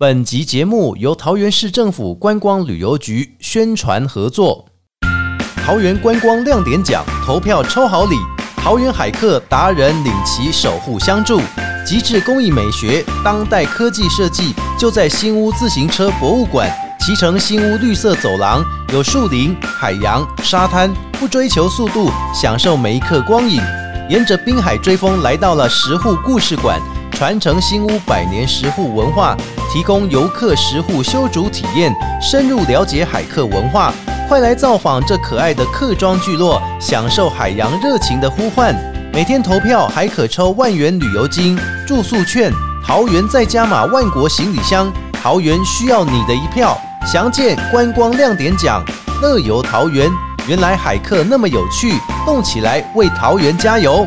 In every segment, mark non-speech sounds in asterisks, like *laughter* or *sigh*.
本集节目由桃园市政府观光旅游局宣传合作。桃园观光亮点奖投票抽好礼，桃园海客达人领旗守护相助，极致工艺美学、当代科技设计，就在新屋自行车博物馆。骑乘新屋绿色走廊，有树林、海洋、沙滩，不追求速度，享受每一刻光影。沿着滨海追风，来到了石户故事馆，传承新屋百年石户文化，提供游客石户修竹体验，深入了解海客文化。快来造访这可爱的客庄聚落，享受海洋热情的呼唤。每天投票还可抽万元旅游金、住宿券，桃园再加码万国行李箱。桃园需要你的一票。详见观光亮点奖，乐游桃园。原来海客那么有趣，动起来为桃园加油！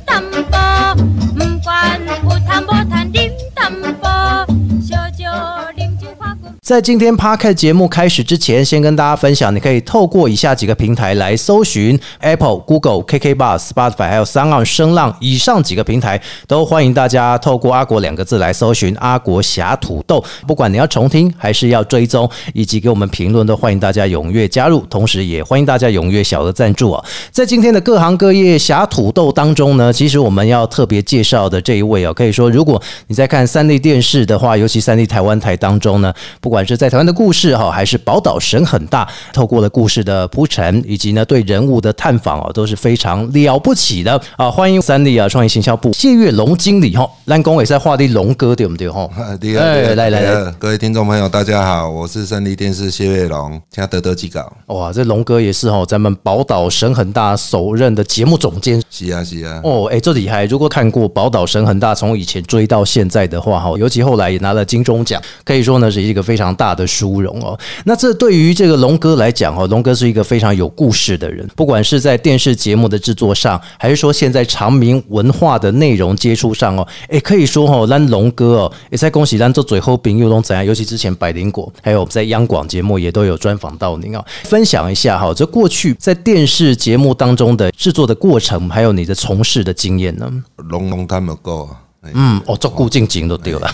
在今天 p a r k 节目开始之前，先跟大家分享，你可以透过以下几个平台来搜寻 Apple、Google、KK Bar、Spotify，还有三浪声浪以上几个平台，都欢迎大家透过“阿国”两个字来搜寻“阿国侠土豆”。不管你要重听还是要追踪，以及给我们评论，都欢迎大家踊跃加入。同时，也欢迎大家踊跃小额赞助啊！在今天的各行各业侠土豆当中呢，其实我们要特别介绍的这一位哦，可以说，如果你在看三 D 电视的话，尤其三 D 台湾台当中呢，不管是在台湾的故事哈，还是宝岛神很大，透过了故事的铺陈，以及呢对人物的探访哦，都是非常了不起的啊！欢迎三立啊创意行销部谢月龙经理哈，蓝公也在画的龙哥对不对哈？哎，来来，各位听众朋友，大家好，我是三立电视谢月龙，请得得几稿。哇，这龙哥也是哈，咱们宝岛神很大首任的节目总监。是啊是啊。哦，哎，这厉害！如果看过宝岛神很大，从以前追到现在的话哈，尤其后来也拿了金钟奖，可以说呢是一个非常常大的。殊荣哦，那这对于这个龙哥来讲哦，龙哥是一个非常有故事的人，不管是在电视节目的制作上，还是说现在长明文化的内容接触上哦，哎，可以说哦，让龙哥哦，也在恭喜咱做最后饼又龙怎样？尤其之前百灵果，还有我们在央广节目也都有专访到您啊，分享一下哈，这过去在电视节目当中的制作的过程，还有你的从事的经验呢？龙龙他们够。嗯，哦，做故境景都丢了，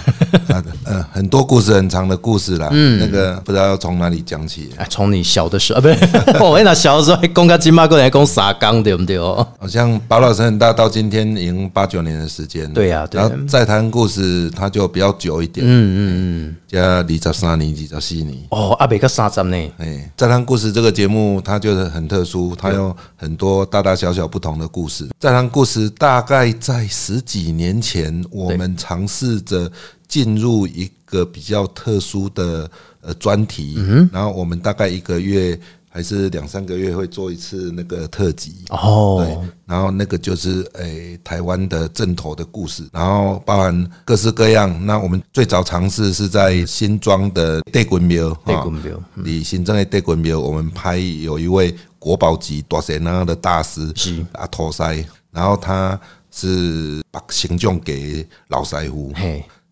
嗯，很多故事很长的故事啦，嗯，那个不知道要从哪里讲起，哎，从你小的时候啊，不是，*laughs* 我那小的时候还讲个金马过来讲傻缸，对不对？哦？好像宝老师很大，到今天已经八九年的时间，对呀，然后再谈故事，它就比较久一点，嗯嗯嗯，加二十三年，二十四年，哦，阿北个三十年，哎，再谈故事这个节目，它就是很特殊，它有很多大大小小不同的故事。再谈故事，大概在十几年前。我们尝试着进入一个比较特殊的呃专题，然后我们大概一个月还是两三个月会做一次那个特辑。哦，对，然后那个就是诶台湾的正头的故事，然后包含各式各样。那我们最早尝试是在新庄的地滚庙，地滚庙，你新庄的地滚庙，我们拍有一位国宝级大神那样的大师是。阿托塞，然后他。是把行政给老师傅，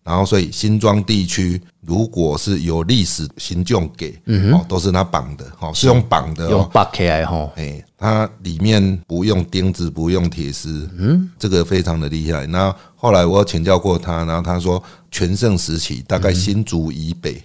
然后所以新庄地区如果是有历史行政给，哦，都是他绑的，哦，是用绑的，用绑起来哈，哎，它里面不用钉子，不用铁丝，嗯，这个非常的厉害。那后来我请教过他，然后他说全盛时期大概新竹以北，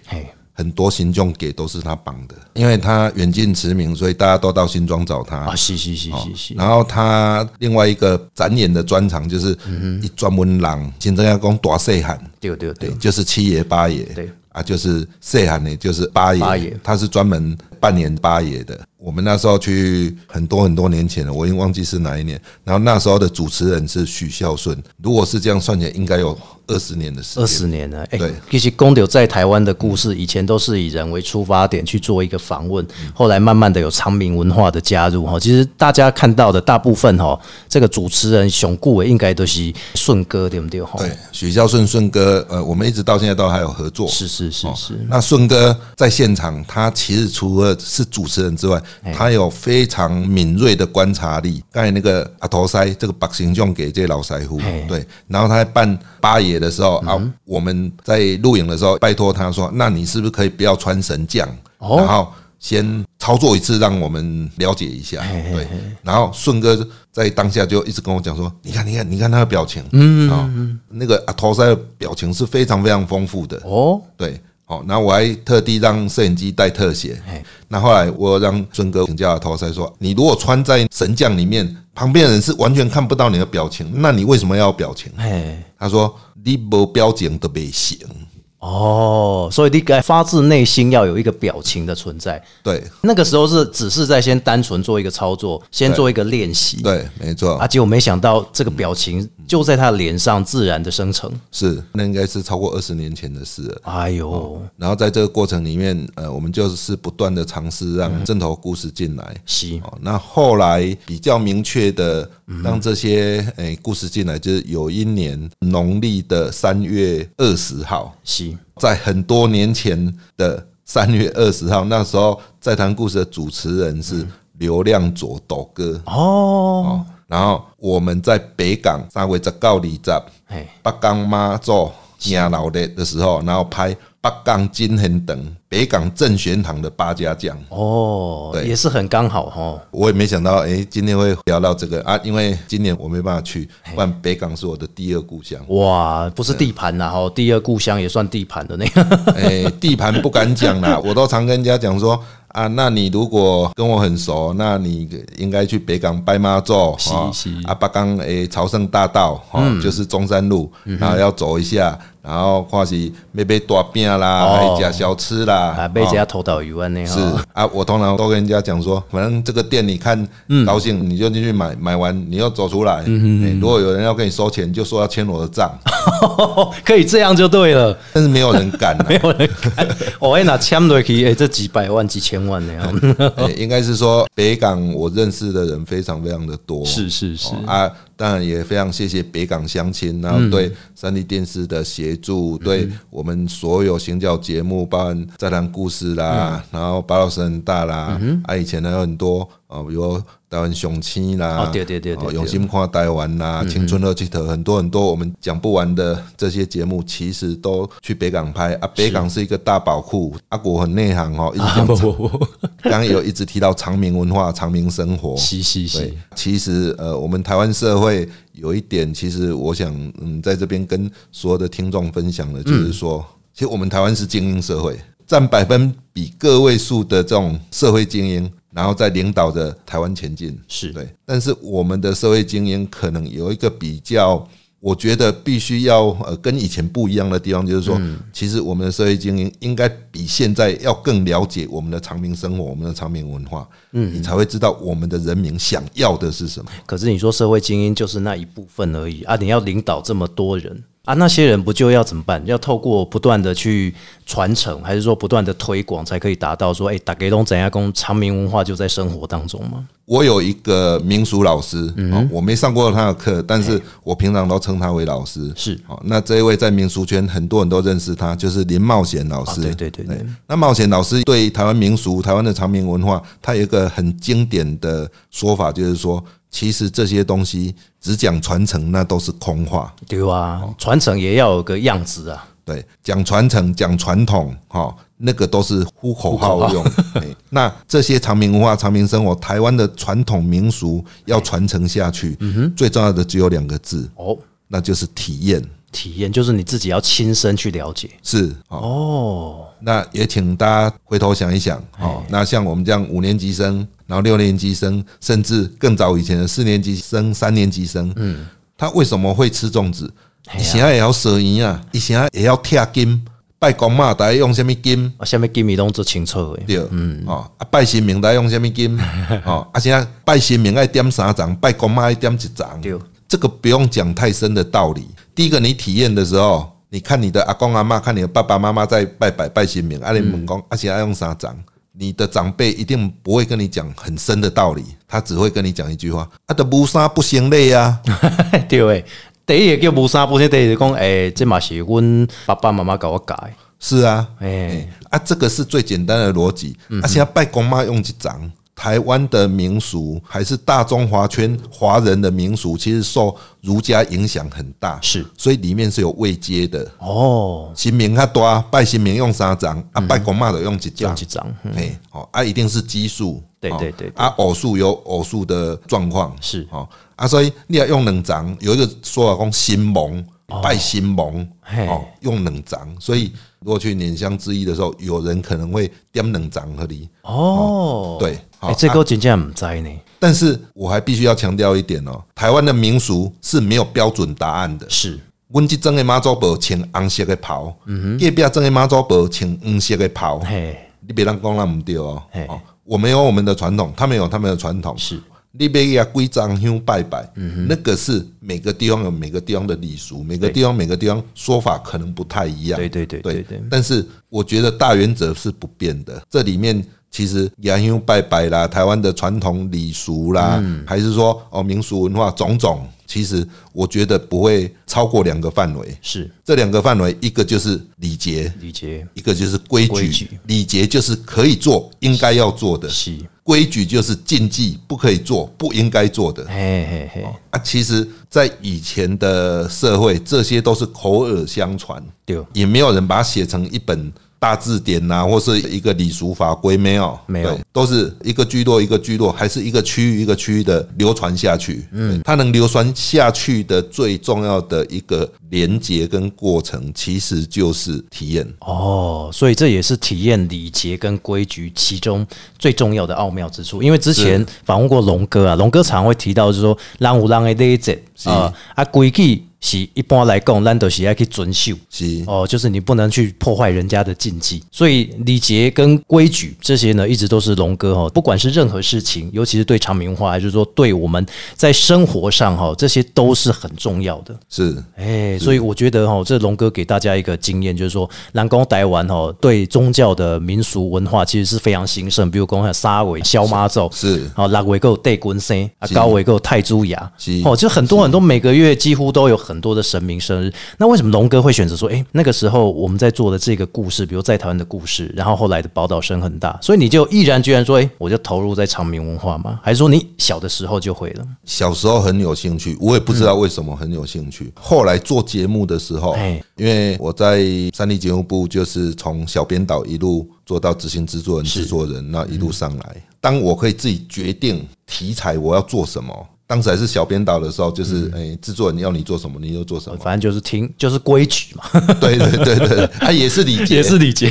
很多新庄给都是他绑的，因为他远近驰名，所以大家都到新庄找他。啊。是是是是是。然后他另外一个展演的专长就是一专门让新庄要讲大细汉，对对对，就是七爷八爷，对。啊，就是细汉呢，就是八爷，他是专门扮演八爷的。我们那时候去很多很多年前了，我已经忘记是哪一年。然后那时候的主持人是许孝顺，如果是这样算起来，应该有二十年的时间。二十年了，对。其实公牛在台湾的故事，以前都是以人为出发点去做一个访问，后来慢慢的有长明文化的加入哈。其实大家看到的大部分哈，这个主持人熊顾伟应该都是顺哥对不对哈？对，许孝顺顺哥，呃，我们一直到现在都还有合作。是是是是是，那顺哥在现场，他其实除了是主持人之外，他有非常敏锐的观察力。刚才那个阿头塞这个把形象给这老腮胡，对，然后他在扮八爷的时候啊，我们在录影的时候，拜托他说：“那你是不是可以不要穿神将？”然后。先操作一次，让我们了解一下，对。然后顺哥在当下就一直跟我讲说：“你看，你看，你看他的表情，嗯啊，那个阿头塞的表情是非常非常丰富的哦。对，好，然后我还特地让摄影机带特写。那后来我让孙哥请教了头塞说：你如果穿在神将里面，旁边的人是完全看不到你的表情，那你为什么要表情？他说：你无表情都不行。”哦，所以你该发自内心要有一个表情的存在。对，那个时候是只是在先单纯做一个操作，先做一个练习。对，没错。啊，结果没想到这个表情就在他脸上自然的生成。是，那应该是超过二十年前的事了。哎呦，然后在这个过程里面，呃，我们就是不断的尝试让正头故事进来。是。那后来比较明确的让这些诶故事进来，就是有一年农历的三月二十号。是。在很多年前的三月二十号，那时候在谈故事的主持人是刘亮佐斗哥哦。然后我们在北港三月十九里站，北港妈祖亚老的的时候，然后拍。北港金恒等北港正玄堂的八家将哦，对，也是很刚好哈。我也没想到，哎，今天会聊到这个啊，因为今年我没办法去，不然北港是我的第二故乡。哇，不是地盘呐，哈，第二故乡也算地盘的那个。*laughs* 哎，地盘不敢讲啦，*laughs* 我都常跟人家讲说。啊，那你如果跟我很熟，那你应该去北港拜妈祖啊，啊，北港诶朝圣大道哈，就是中山路，然后要走一下，然后或是买买大饼啦，还加小吃啦，啊，买家头岛鱼丸那样。是啊，我通常都跟人家讲说，反正这个店你看高兴，你就进去买，买完你要走出来。如果有人要跟你收钱，就说要签我的账，*laughs* 可以这样就对了。但是没有人敢，*laughs* 没有人敢。我会拿签落去，哎，这几百万、几千。万那样，应该是说北港我认识的人非常非常的多，是是是啊，当然也非常谢谢北港乡亲，然后对三立电视的协助，对我们所有行脚节目，包含在谈故事啦，然后八老师很大啦，啊，以前还有很多啊，比如。台湾雄青啦，对对对对，用心看台湾啦，青春热气头很多很多，我们讲不完的这些节目，其实都去北港拍啊。北港是一个大宝库，阿国很内行哦，*laughs* 一直讲。*laughs* 刚刚有一直提到长明文化、长明生活，*laughs* 是是是。其实呃，我们台湾社会有一点，其实我想嗯，在这边跟所有的听众分享的，就是说，其实我们台湾是精英社会，占百分比个位数的这种社会精英。然后再领导着台湾前进，是对。但是我们的社会精英可能有一个比较，我觉得必须要呃跟以前不一样的地方，就是说，其实我们的社会精英应该比现在要更了解我们的长明生活，我们的长明文化，嗯，你才会知道我们的人民想要的是什么。可是你说社会精英就是那一部分而已啊，你要领导这么多人。啊，那些人不就要怎么办？要透过不断的去传承，还是说不断的推广，才可以达到说，哎，打给东怎样工长明文化就在生活当中吗？我有一个民俗老师，嗯，我没上过他的课，但是我平常都称他为老师。是，好，那这一位在民俗圈很多人都认识他，就是林茂贤老师。对对对对。那茂贤老师对台湾民俗、台湾的长明文化，他有一个很经典的说法，就是说。其实这些东西只讲传承，那都是空话。对啊，传承也要有个样子啊。对，讲传承、讲传统，哈，那个都是呼口号用。*laughs* 那这些长明文化、长明生活，台湾的传统民俗要传承下去，最重要的只有两个字哦，那就是体验。体验就是你自己要亲身去了解。是哦，那也请大家回头想一想哦。那像我们这样五年级生。然后六年级生，甚至更早以前的四年级生、三年级生，嗯，他为什么会吃粽子？以前也要舍银啊，以前也要贴金，拜公嘛，大家用什么金？啊什么金？你拢做清楚的。对，嗯，哦，拜神明大家用什么金？*laughs* 哦，而且拜神明爱点三张，拜公妈爱点一张。对，这个不用讲太深的道理。第一个，你体验的时候，你看你的阿公阿妈，看你的爸爸妈妈在拜拜拜神明，阿你问讲，而且爱用三张。你的长辈一定不会跟你讲很深的道理，他只会跟你讲一句话：“啊，的无沙不行累啊。*laughs* ”对，第一个叫无沙不行，第二个讲，哎，这嘛是阮爸爸妈妈教我改。是啊，哎哎啊，这个是最简单的逻辑。嗯啊，现在拜公妈用一张？台湾的民俗还是大中华圈华人的民俗，其实受儒家影响很大，是。所以里面是有位阶的。哦，神明较大，拜神明用三张，啊，拜公妈的用一张。几。张，嗯。嘿，哦，啊，一定是奇数，对对对啊，偶数有偶数的状况，是。哦，啊，所以你要用两张，有一个说法讲新蒙拜新盟，哦，用两张，所以如果去捻香之意的时候，有人可能会点两张和你，哦，对，好哎，这啊。个真正唔知呢，但是我还必须要强调一点哦，台湾的民俗是没有标准答案的。是。阮即阵的妈祖婆穿红色的袍，嗯隔壁阵的妈祖婆穿黄色的袍，嘿，你别让讲那唔对哦。哦我们有我们的传统，他们有他们的传统。是你别呀规章香拜拜，嗯那个是每个地方有每个地方的礼俗，每个地方每个地方说法可能不太一样。对对对对对但是我觉得大原则是不变的。这里面其实洋香拜拜啦，台湾的传统礼俗啦，嗯还是说哦民俗文化种种，其实我觉得不会超过两个范围。是。这两个范围，一个就是礼节，礼节，一个就是规矩。礼节就是可以做、应该要做的，是，规矩就是禁忌，不可以做、不应该做的。嘿嘿嘿，啊，其实，在以前的社会，这些都是口耳相传，对，也没有人把它写成一本大字典呐、或是一个礼俗法规，没有，没有，都是一个聚落一个聚落，还是一个区域一个区域的流传下去。嗯，它能流传下去的最重要的一个连接跟过程，其实就是体验。哦，所以这也是体验礼节跟规矩其中最重要的奥妙之处。因为之前访问过龙哥啊，龙哥常会提到，就是说让有让的礼节啊啊规矩是一般来讲，咱都是要去遵守。是。哦，就是你不能去破坏人家的禁忌，所以礼节跟规矩这些呢，一直都是龙哥哈，不管是任何事情，尤其是对长明文化，还是说对我们在生活上哈，这些都是很重要的。是，哎，所以我觉得哈，这龙哥给大家一个经验，就是说，南宫台湾哈对宗教的民俗文化其实是非常兴盛，比如讲像沙尾、萧妈咒，是。好六尾够戴滚生啊，高尾够泰珠牙。是，哦，就很多很多，每个月几乎都有很多的神明生日。那为什么龙哥会选择说，哎，那个时候我们在做的这个故事，比如在台湾的故事，然后后来的宝岛声很大，所以你就毅然决然说，哎，我就投入在长明文化吗？还是说你小的时候就会了？小时候很有兴趣，我也不知道为什么很有兴趣。后来做节目的时候哎，因为我在三立节目部，就是从小编导一路做到执行制作人、制作人，那一路上来。当我可以自己决定题材我要做什么，当时还是小编导的时候，就是哎，制作人要你做什么，你就做什么。反正就是听，就是规矩嘛，对对对对，他，也是理解，*laughs* 也是理解。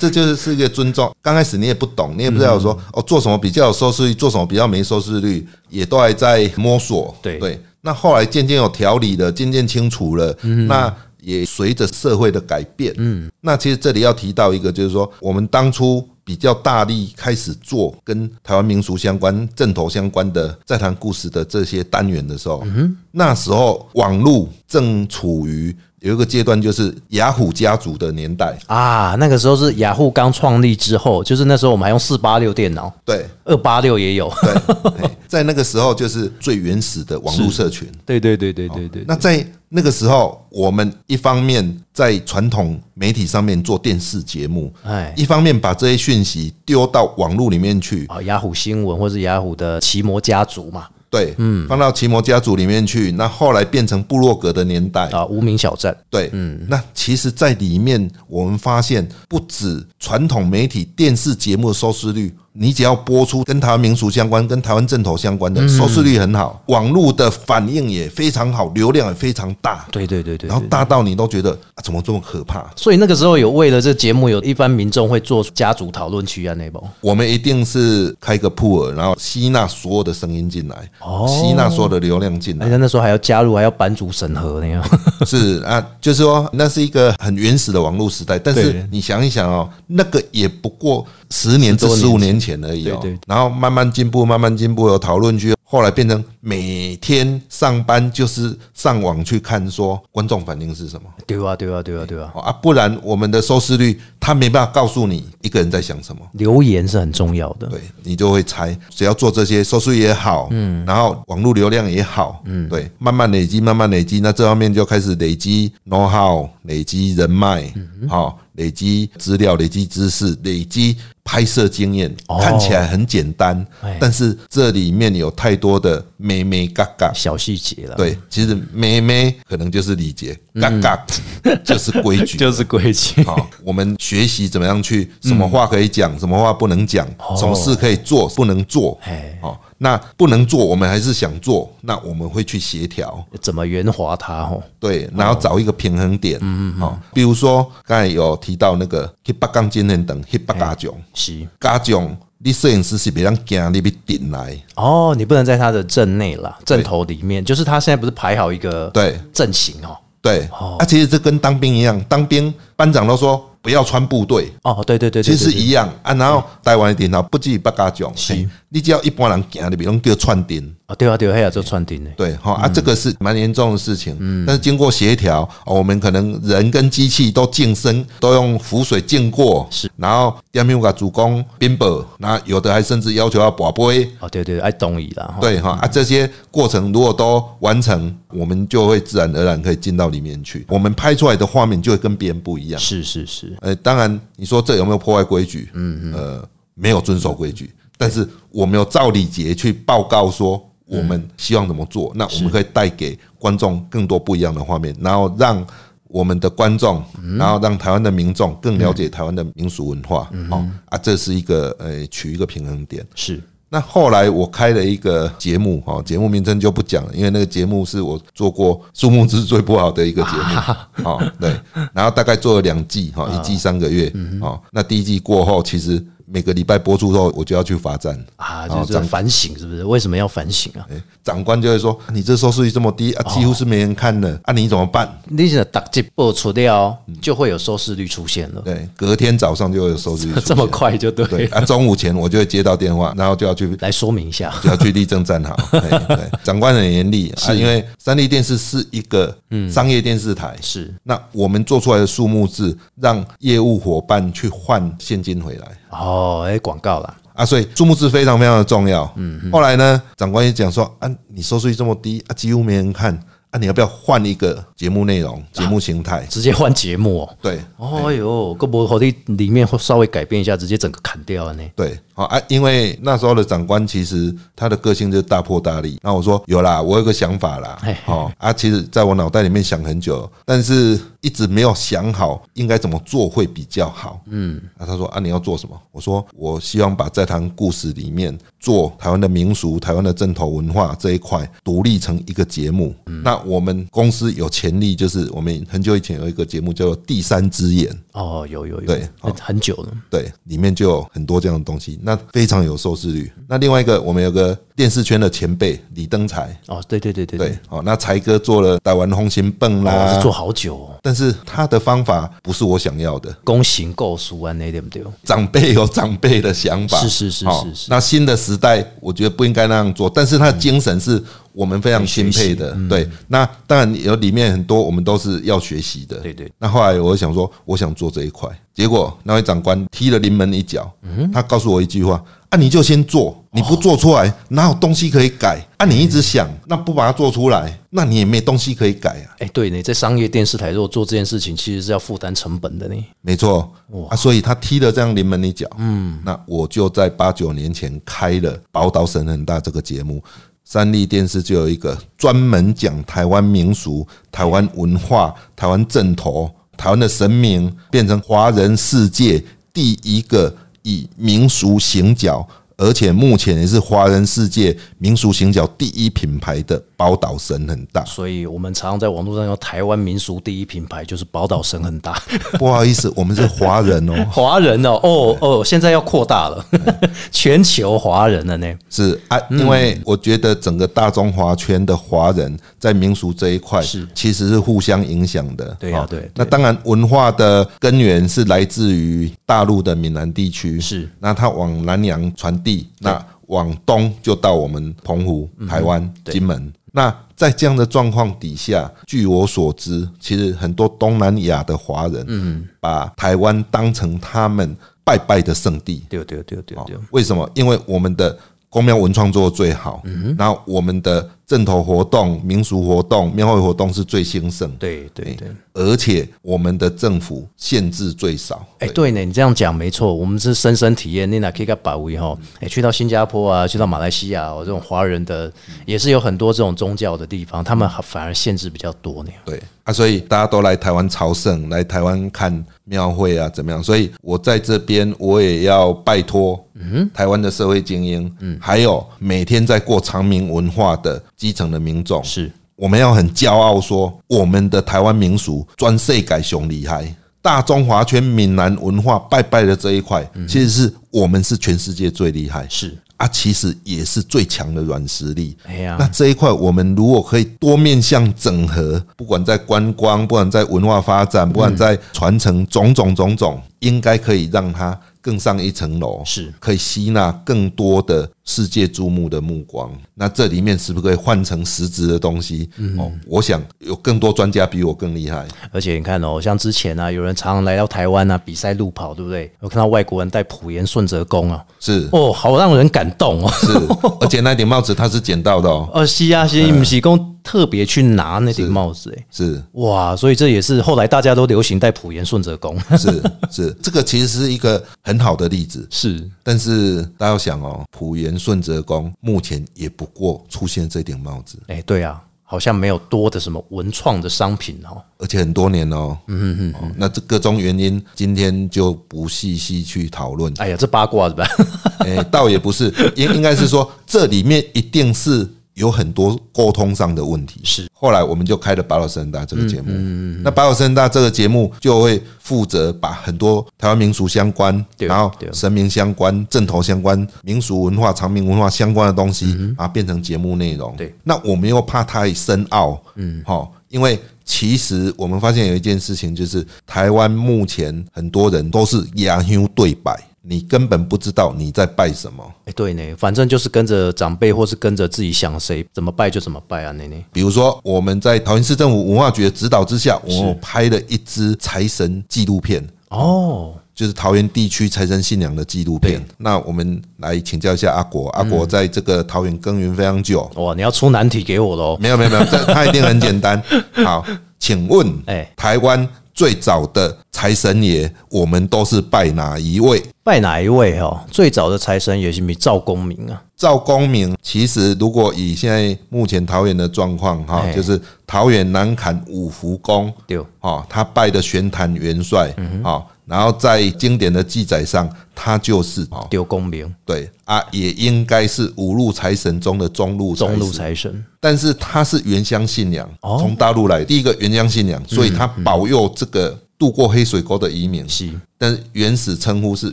这就是是一个尊重。刚开始你也不懂，你也不知道说嗯哦，做什么比较有收视率，做什么比较没收视率，也都还在摸索。对对，那后来渐渐有条理了，渐渐清楚了，嗯那也随着社会的改变，嗯，那其实这里要提到一个，就是说我们当初。比较大力开始做跟台湾民俗相关、正头相关的在谈故事的这些单元的时候，那时候网络正处于有一个阶段，就是雅虎家族的年代。啊，那个时候是雅虎刚创立之后，就是那时候我们还用四八六电脑，对二八六也有。对，在那个时候就是最原始的网络社群。*laughs* 对对对对对对，那在那个时候，我们一方面在传统媒体上面做电视节目，哎。一方面把这些讯息丢到网络里面去，啊，雅虎新闻或是雅虎的奇摩家族嘛，对，嗯，放到奇摩家族里面去。那后来变成部落格的年代，啊，无名小站，对，嗯，那其实，在里面我们发现，不止传统媒体电视节目的收视率，你只要播出跟台湾民俗相关、跟台湾正头相关的，收视率很好，网络的反应也非常好，流量也非常大，对对对对然后大到你都觉得啊，怎么这么可怕？所以那个时候有为了这节目，有一般民众会做家族讨论区啊，那包我们一定是开个铺尔，然后吸纳所有的声音进来，哦。吸纳所有的流量进来。而，且那时候还要加入，还要版主审核那样。*laughs* 是啊，就是说那是一个很原始的网络时代，但是你想一想哦，那个也不过十年至十五年前而已哦对对。然后慢慢进步，慢慢进步，有讨论区，后来变成每天上班就是上网去看，说观众反应是什么。对啊，对啊，对啊，对啊，哦啊，不然我们的收视率他没办法告诉你一个人在想什么。留言是很重要的。对你就会猜，只要做这些收视率也好，嗯，然后网络流量也好，嗯，对，慢慢累积，慢慢累积，那这方面就开始累积 know how，累积人脉，好、累积资料，累积知识，累积拍摄经验，看起来很简单哎，但是这里面有太多的妹妹嘎嘎。小细节了，，对，其实妹妹可能就是礼节，嘎嘎 *laughs* 就是规矩，就是规矩。*laughs* 好，我们学习怎么样去，什么话可以讲，什么话不能讲，什么事可以做，不能做。哎。好，那不能做，我们还是想做，那我们会去协调，怎么圆滑它？哦，对，然后找一个平衡点。嗯嗯，好，比如说刚才有提到那个黑八杠金人等黑八嘎囧，是。嘎囧，你摄影师是别让惊你被顶来，哦，你不能在他的阵内啦，阵头里面，就是他现在不是排好一个对。阵型哦。对，啊，其实这跟当兵一样，当兵班长都说不要穿部队。哦，对对对，对其实一样。啊，然后台湾的电脑不至于八嘎囧，是。你只要一般人行，你别用叫串顶，哦，对啊对啊，还有做串顶的，对哈啊，这个是蛮严重的事情。嗯但是经过协调，哦我们可能人跟机器都净身，都用浮水浸过，是，然后点面个主攻冰雹，那有的还甚至要求要保杯。哦，对对，爱东夷啦，吼，对哈啊，这些过程如果都完成，我们就会自然而然可以进到里面去。我们拍出来的画面就会跟别人不一样。是是是，呃，当然你说这有没有破坏规矩？嗯呃，没有遵守规矩，但是我们有照礼节去报告说我们希望怎么做，那我们可以带给观众更多不一样的画面，然后让我们的观众，然后让台湾的民众更了解台湾的民俗文化。哦啊，这是一个呃取一个平衡点。是。那后来我开了一个节目，哈，节目名称就不讲了，因为那个节目是我做过数目字最不好的一个节目，*laughs* 哦，对，然后大概做了两季，哈，一季三个月，哦，那第一季过后，其实每个礼拜播出之后，我就要去罚站，啊，哦就是反省，是不是？为什么要反省啊？哎长官就会说，你这收视率这么低啊，几乎是没人看的，啊，你怎么办？你是打击播出掉，就会有收视率出现了，对，隔天早上就会有收视率出现 *laughs* 这么快就对。啊，中午前我就会接到电话，然后就要去来说明一下，就要去立正站好。*laughs* 长官很严厉啊，因为三立电视是一个商业电视台，是那我们做出来的数目字，让业务伙伴去换现金回来。哦，哎，广告啦，啊，所以数目字非常非常的重要。嗯，后来呢，长官也讲说，啊，你收视率这么低，啊，几乎没人看，啊，你要不要换一个节目内容、节目形态？直接换节目哦。对哦哟，个博火力里面会稍微改变一下，直接整个砍掉了呢。对，好啊，因为那时候的长官其实他的个性就是大破大立。那我说有啦，我有个想法啦嘿，哦啊，其实在我脑袋里面想很久，但是一直没有想好应该怎么做会比较好。嗯，那，他说啊，你要做什么？我说我希望把在堂故事里面做台湾的民俗、台湾的正头文化这一块独立成一个节目。那我们公司有潜力，就是我们很久以前有一个节目叫做《第三只眼》。哦，有有有，对很很久了。对，里面就有很多这样的东西，那非常有收视率。那另外一个，我们有个电视圈的前辈李登才，哦，对对对对对，哦，那才哥做了台湾红心泵哦，啦是，做好久哦，但是他的方法不是我想要的。公行构书啊，那对不对？长辈有长辈的想法，是是是哦是是那新的时代，我觉得不应该那样做，但是他的精神是我们非常钦佩的。嗯对，那当然有里面很多我们都是要学习的。对对那后来我想说，我想做这一块，结果那位长官踢了临门一脚，嗯他告诉我一句话：啊，你就先做，你不做出来，哪有东西可以改？啊，你一直想，那不把它做出来，那你也没东西可以改啊。哎，对你，在商业电视台如果做这件事情，其实是要负担成本的呢。没错，啊，所以他踢了这样临门一脚，嗯，那我就在八九年前开了《宝岛神很大》这个节目，三立电视就有一个专门讲台湾民俗、台湾文化、台湾正头、台湾的神明，变成华人世界第一个以民俗行脚。而且目前也是华人世界民俗行脚第一品牌的宝岛神很大，所以我们常常在网络上用台湾民俗第一品牌就是宝岛神很大，*laughs* 不好意思，我们是华人哦，*laughs* 华人哦，哦哦，现在要扩大了，*laughs* 全球华人了呢。是啊，因为我觉得整个大中华圈的华人在民俗这一块是。其实是互相影响的。哦对啊对对那当然文化的根源是来自于大陆的闽南地区，是。那它往南洋传递，那往东就到我们澎湖、台湾、金门。那在这样的状况底下，据我所知，其实很多东南亚的华人，嗯，把台湾当成他们拜拜的圣地。对对对对对，为什么？因为我们的公庙文创做的最好，然后我们的镇头活动、民俗活动、庙会活动是最兴盛。对对对。而且我们的政府限制最少。哎，对呢，你这样讲没错，我们是深深体验。你那可以个把握哈，哎，去到新加坡啊，去到马来西亚，这种华人的也是有很多这种宗教的地方，他们反而限制比较多呢。对啊，所以大家都来台湾朝圣，来台湾看庙会啊，怎么样？所以我在这边我也要拜托，嗯，台湾的社会精英，嗯，还有每天在过长明文化的基层的民众是。我们要很骄傲说，我们的台湾民俗专世改熊厉害，大中华圈闽南文化拜拜的这一块，其实是我们是全世界最厉害，是。啊，其实也是最强的软实力。哎呀，那这一块我们如果可以多面向整合，不管在观光，不管在文化发展，不管在传承，种种种种，应该可以让它更上一层楼，是可以吸纳更多的。世界注目的目光，那这里面是不是可以换成实质的东西？哦，我想有更多专家比我更厉害。而且你看哦，像之前啊，有人常常来到台湾啊，比赛路跑，对不对？我看到外国人戴普盐顺泽宫啊，是哦，好让人感动哦。是，*laughs* 而且那顶帽子他是捡到的哦。哦，是啊，是不是公特别去拿那顶帽子？哎，是哇，所以这也是后来大家都流行戴普盐顺泽宫。是是，这个其实是一个很好的例子。*laughs* 是，但是大家要想哦，普盐。顺泽宫目前也不过出现这顶帽子，哎，对啊，好像没有多的什么文创的商品哦，而且很多年哦，嗯嗯嗯，那这各种原因今天就不细细去讨论。哎呀，这八卦是吧？*laughs* 哎，倒也不是，应应该是说这里面一定是。有很多沟通上的问题，是。后来我们就开了《八老神大》这个节目，嗯嗯那《八老神大》这个节目就会负责把很多台湾民俗相关，然后神明相关、正头相关、民俗文化、长明文化相关的东西啊，变成节目内容。对，那我们又怕太深奥，嗯，好，因为其实我们发现有一件事情，就是台湾目前很多人都是牙香对白。你根本不知道你在拜什么，哎，对呢，反正就是跟着长辈，或是跟着自己想谁怎么拜就怎么拜啊，奶奶。比如说，我们在桃园市政府文化局的指导之下，我拍了一支财神纪录片，哦，就是桃园地区财神信仰的纪录片。那我们来请教一下阿国，阿国在这个桃园耕耘非常久，哇，你要出难题给我喽？没有没有没有，这他一定很简单。*laughs* 好，请问，哎，台湾。最早的财神爷，我们都是拜哪一位？拜哪一位？哈，最早的财神爷是咪赵公明啊？赵公明，其实如果以现在目前桃园的状况，哈，就是桃园南坎五福宫，对，哦，他拜的玄坛元帅，哈。然后在经典的记载上，他就是丢功名，对啊，也应该是五路财神中的中路中路财神，但是他是原乡信仰，从大陆来第一个原乡信仰，所以他保佑这个。渡过黑水沟的移民是，但是原始称呼是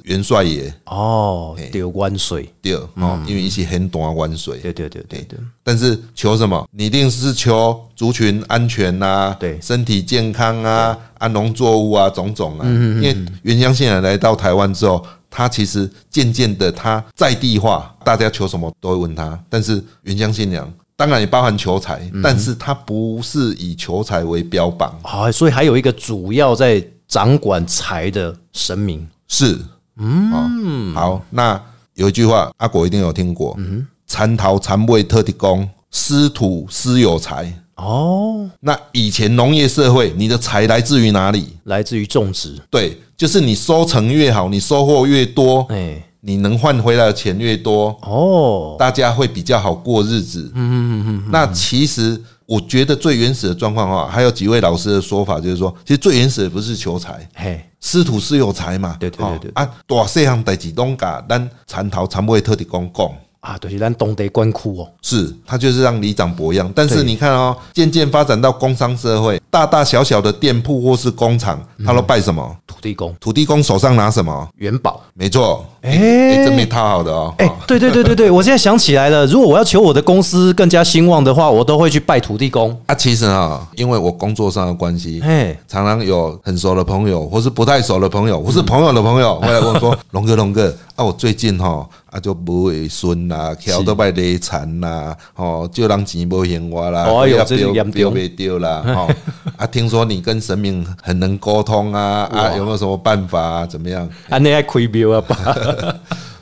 元帅爷哦，丢关水丢哦，因为一起很短关水，对对对对对。但是求什么？你一定是求族群安全呐，对，身体健康啊，安农作物啊，种种啊。嗯因为原乡信仰来到台湾之后，他其实渐渐的他在地化，大家求什么都会问他。但是原乡信仰。当然也包含求财，但是它不是以求财为标榜。啊，所以还有一个主要在掌管财的神明。是，嗯，好，那有一句话阿果一定有听过，嗯，蚕桃蚕位特地公，私土私有财。哦。那以前农业社会，你的财来自于哪里？来自于种植，对，就是你收成越好，你收获越多，哎。你能换回来的钱越多哦，大家会比较好过日子。嗯嗯嗯。那其实我觉得最原始的状况啊，还有几位老师的说法，就是说，其实最原始的不是求财，嘿，师徒是有财嘛。对对对对。啊，大细项代志拢甲咱蚕桃蚕会特地讲讲。啊，对，咱懂得官库哦，是他就是让里长伯一样，但是你看哦，渐渐发展到工商社会，大大小小的店铺或是工厂，他都拜什么？土地公土地公手上拿什么？元宝。没错，哎、哎真没套好的哦。哎、对对对对对，我现在想起来了，如果我要求我的公司更加兴旺的话，我都会去拜土地公。啊，其实啊，因为我工作上的关系，哎，常常有很熟的朋友，或是不太熟的朋友，或是朋友的朋友，*laughs* 会来问我说：“龙哥，龙哥，啊，我最近哈啊就不会孙啦，桥都拜累残啦，哦，就让钱不还我啦，不要丢严重丢丢啦，哦，*laughs* 啊，听说你跟神明很能沟通啊，啊，有没有什么办法啊？怎么样？啊，那还亏标啊吧？*laughs*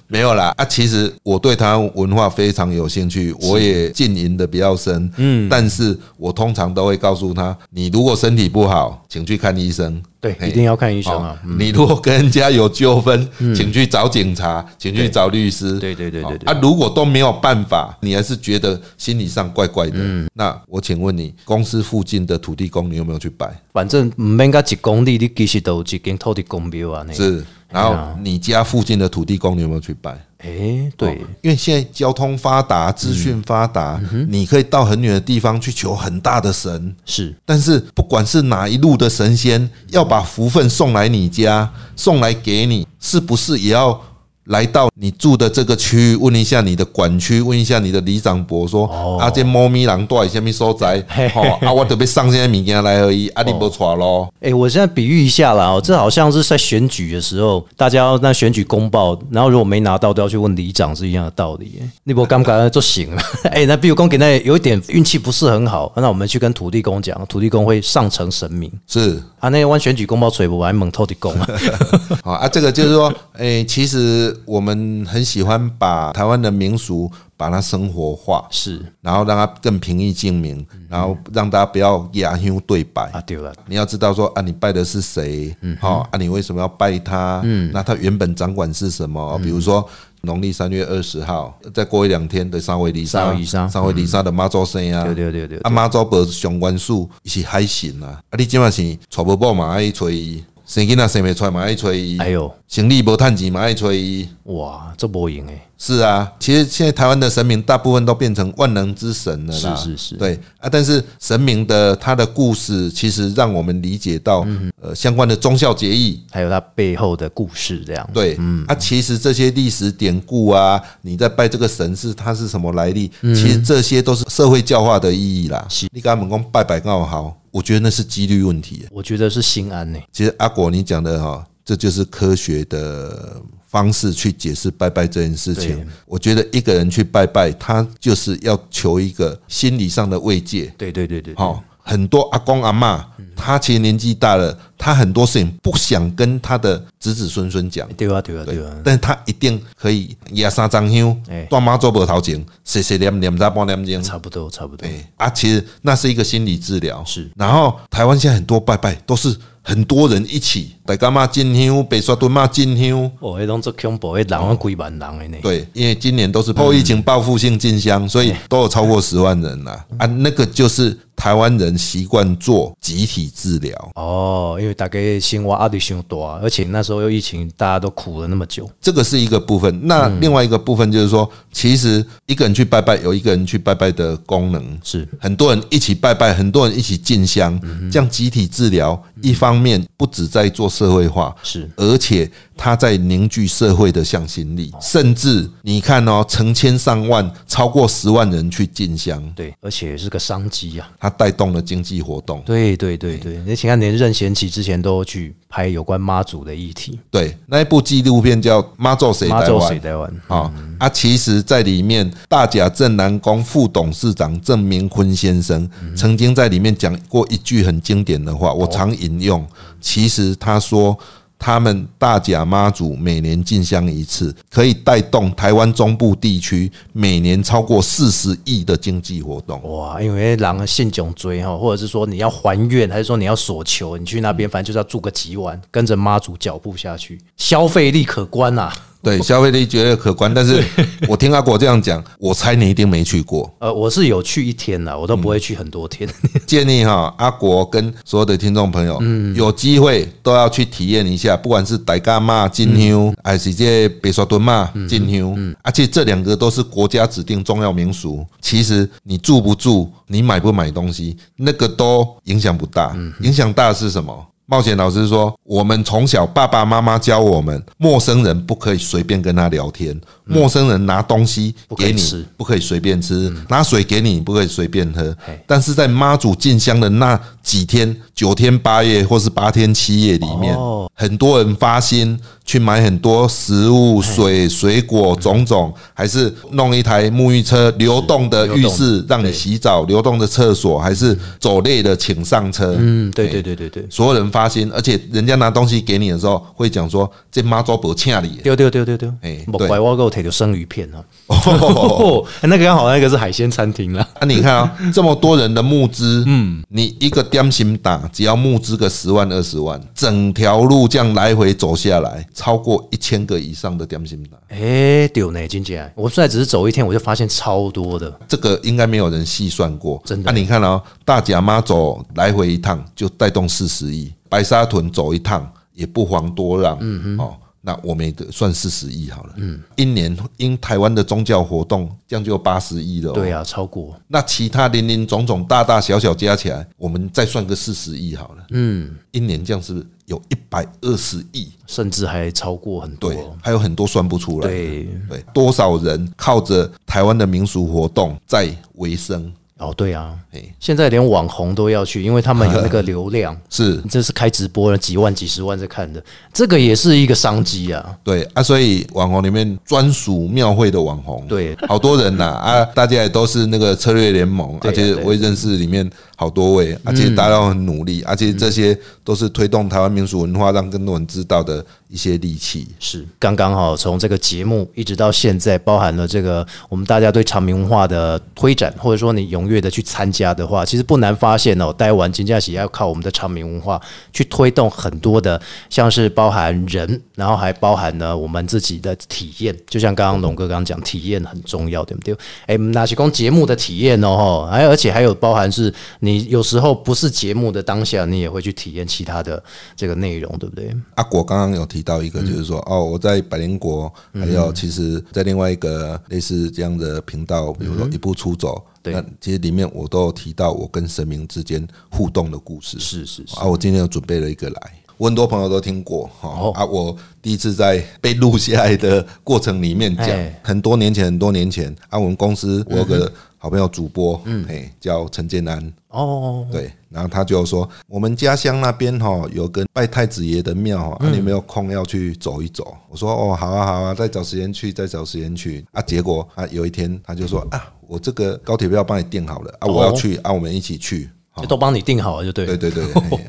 没有啦，啊，其实我对台湾文化非常有兴趣，我也浸淫的比较深，嗯，但是我通常都会告诉他，你如果身体不好，请去看医生，对，一定要看医生啊哦。你如果跟人家有纠纷，请去找警察，请去找律师。对对对对对哦啊，如果都没有办法，你还是觉得心理上怪怪的，嗯那我请问你，公司附近的土地公，你有没有去拜？反正唔免甲一公里，你其实都有一间土地公庙啊。那是，然后你家附近的土地公，你有没有去拜？哎，对，因为现在交通发达，资讯发达，你可以到很远的地方去求很大的神。是但是不管是哪一路的神仙，要把福分送来你家，送来给你，是不是也要来到你住的这个区域，问一下你的管区，问一下你的里长伯，说、啊，这猫咪狼到底什么所在？哦，啊，我特别上这些物件来而已，啊，你不错咯。哎、我现在比喻一下啦，哦，这好像是在选举的时候，大家要那选举公报，然后如果没拿到，都要去问里长，是一样的道理。哎你不刚刚就行了。*laughs* 哎、那比如公给那有一点运气不是很好，那我们去跟土地公讲，土地公会上呈神明是啊。那湾选举公报吹不完，猛土地公啊。*laughs* 好啊，这个就是说，诶、其实我们很喜欢把台湾的民俗把它生活化，是然后让它更平易近民，然后让大家不要牙香对白。啊，对了，你要知道说啊，你拜的是谁？嗯好、啊，你为什么要拜他？嗯，那他原本掌管是什么？比如说农历三月二十号，再过一两天的三位离沙，三位离沙的妈祖生啊，对对对对啊，妈祖伯上元素是海神啊，啊，你今晚是娶无某嘛爱找伊，生囡仔生袂出来嘛爱找伊，哎哟，生理无趁钱嘛爱找伊。哇，这不赢哎，是啊，其实现在台湾的神明大部分都变成万能之神了啦。是是是对啊。但是神明的他的故事，其实让我们理解到呃相关的忠孝节义。还有他背后的故事，这样对，嗯啊，其实这些历史典故啊，你在拜这个神是它是什么来历，其实这些都是社会教化的意义啦。你跟他们讲拜拜刚好好，我觉得那是几率问题。我觉得是心安呢。其实阿果你讲的哈，这就是科学的方式去解释拜拜这件事情。我觉得一个人去拜拜，他就是要求一个心理上的慰藉。对对对对，对好，很多阿公阿嬷，他其实年纪大了，他很多事情不想跟他的子子孙孙讲。对啊对啊对啊，但是他一定可以压三张香哎，断妈做无头前，细细念念早半念钟。差不多差不多。对啊，其实那是一个心理治疗。是然后台湾现在很多拜拜都是很多人一起，大家嘛进香，北刷墩嘛进香。哦，迄种做恐怖，迄人啊几万人的呢。对，因为今年都是后疫情报复性进香，所以都有超过十万人啦。啊，那个就是台湾人习惯做集体治疗，哦，因为大家生活压力伤大，而且那时候又疫情，大家都苦了那么久。这个是一个部分。那另外一个部分就是说，其实一个人去拜拜，有一个人去拜拜的功能。是很多人一起拜拜，很多人一起进香，这样集体治疗，一方面不止在做社会化，是。而且它在凝聚社会的向心力，甚至你看哦，成千上万、超过十万人去进香，对，而且是个商机啊。它带动了经济活动。对对对对，你请看，连任贤齐之前都去拍有关妈祖的议题，对，那一部纪录片叫《妈祖谁妈祖谁》。台湾？啊啊！其实，在里面，大甲镇南宫副董事长郑明坤先生曾经在里面讲过一句很经典的话，我常引用。其实他说，他们大甲妈祖每年进香一次，可以带动台湾中部地区每年超过四十亿的经济活动。哇，因为狼信囧追哈，或者是说你要还愿，还是说你要索求，你去那边反正就是要住个几晚，跟着妈祖脚步下去，消费力可观啊。对，*laughs* 消费力绝对可观。但是 *laughs* 我听阿国这样讲，我猜你一定没去过。呃，我是有去一天的，我都不会去很多天。建议哈，阿国跟所有的听众朋友，有机会都要去体验一下，不管是傣干嘛金香，还是这北沙墩嘛金香，而且这两个都是国家指定重要民俗。其实你住不住，你买不买东西，那个都影响不大。影响大的是什么？冒险老师说：“我们从小爸爸妈妈教我们，陌生人不可以随便跟他聊天，陌生人拿东西给你不可以随便吃，拿水给你不可以随便喝。但是在妈祖进香的那几天，九天八夜或是八天七夜里面，很多人发心。”去买很多食物、水、水果种种，还是弄一台沐浴车，流动的浴室让你洗澡，流动的厕所，还是走累了请上车。嗯，对对对对对，所有人发心，而且人家拿东西给你的时候，会讲说这妈祖不欠你。丢丢丢丢丢，哎，莫怪我给我提着生鱼片啊。*laughs* 哦，那个刚好那个是海鲜餐厅了。那你看啊，这么多人的募资，嗯，你一个点心打，只要募资个十万二十万，整条路这样来回走下来。超过一千个以上的点心打，哎，丢呢，金姐，我现在只是走一天，我就发现超多的，这个应该没有人细算过，真的。那你看哦，大甲妈走来回一趟就带动四十亿，白沙屯走一趟也不遑多让，嗯哦。那我们算四十亿好了，嗯，一年因台湾的宗教活动，这样就八十亿了，对啊，超过。那其他零零总总大大小小加起来，我们再算个四十亿好了，嗯，一年这样是有一百二十亿，甚至还超过很多，还有很多算不出来，对。对，多少人靠着台湾的民俗活动在维生。哦，对啊，现在连网红都要去，因为他们有那个流量，*laughs* 是。这是开直播了，几万、几十万在看的，这个也是一个商机啊。对啊，所以网红里面专属庙会的网红，对，好多人呐啊，大家也都是那个策略联盟，*laughs* 而且我也认识里面。好多位，而且大家都很努力，而且这些都是推动台湾民俗文化，让更多人知道的一些利器。是刚刚好，从这个节目一直到现在，包含了这个我们大家对长明文化的推展，或者说你踊跃的去参加的话，其实不难发现哦，待完金假期要靠我们的长明文化去推动很多的，像是包含人，然后还包含了我们自己的体验。就像刚刚龙哥刚刚讲，体验很重要，对不对？哎，那是讲节目的体验哦，还而且还有包含是。你有时候不是节目的当下，你也会去体验其他的这个内容，对不对？阿果刚刚有提到一个，就是说哦，我在百灵国，还有其实在另外一个类似这样的频道，比如说一步出走，那其实里面我都有提到我跟神明之间互动的故事。是是是。啊，我今天有准备了一个来，我很多朋友都听过哈。啊，我第一次在被录下来的过程里面讲，很多年前，很多年前，啊，我们公司我有个。好朋友主播，嗯，嘿，叫陈建南，哦，对，然后他就说，我们家乡那边哈有个拜太子爷的庙，啊，你有没有空要去走一走？我说，哦，好啊，好啊，再找时间去，再找时间去。啊，结果啊，有一天他就说，啊，我这个高铁票帮你订好了，啊，我要去，啊，我们一起去。就都帮你定好了，就对。对对 *laughs* 对，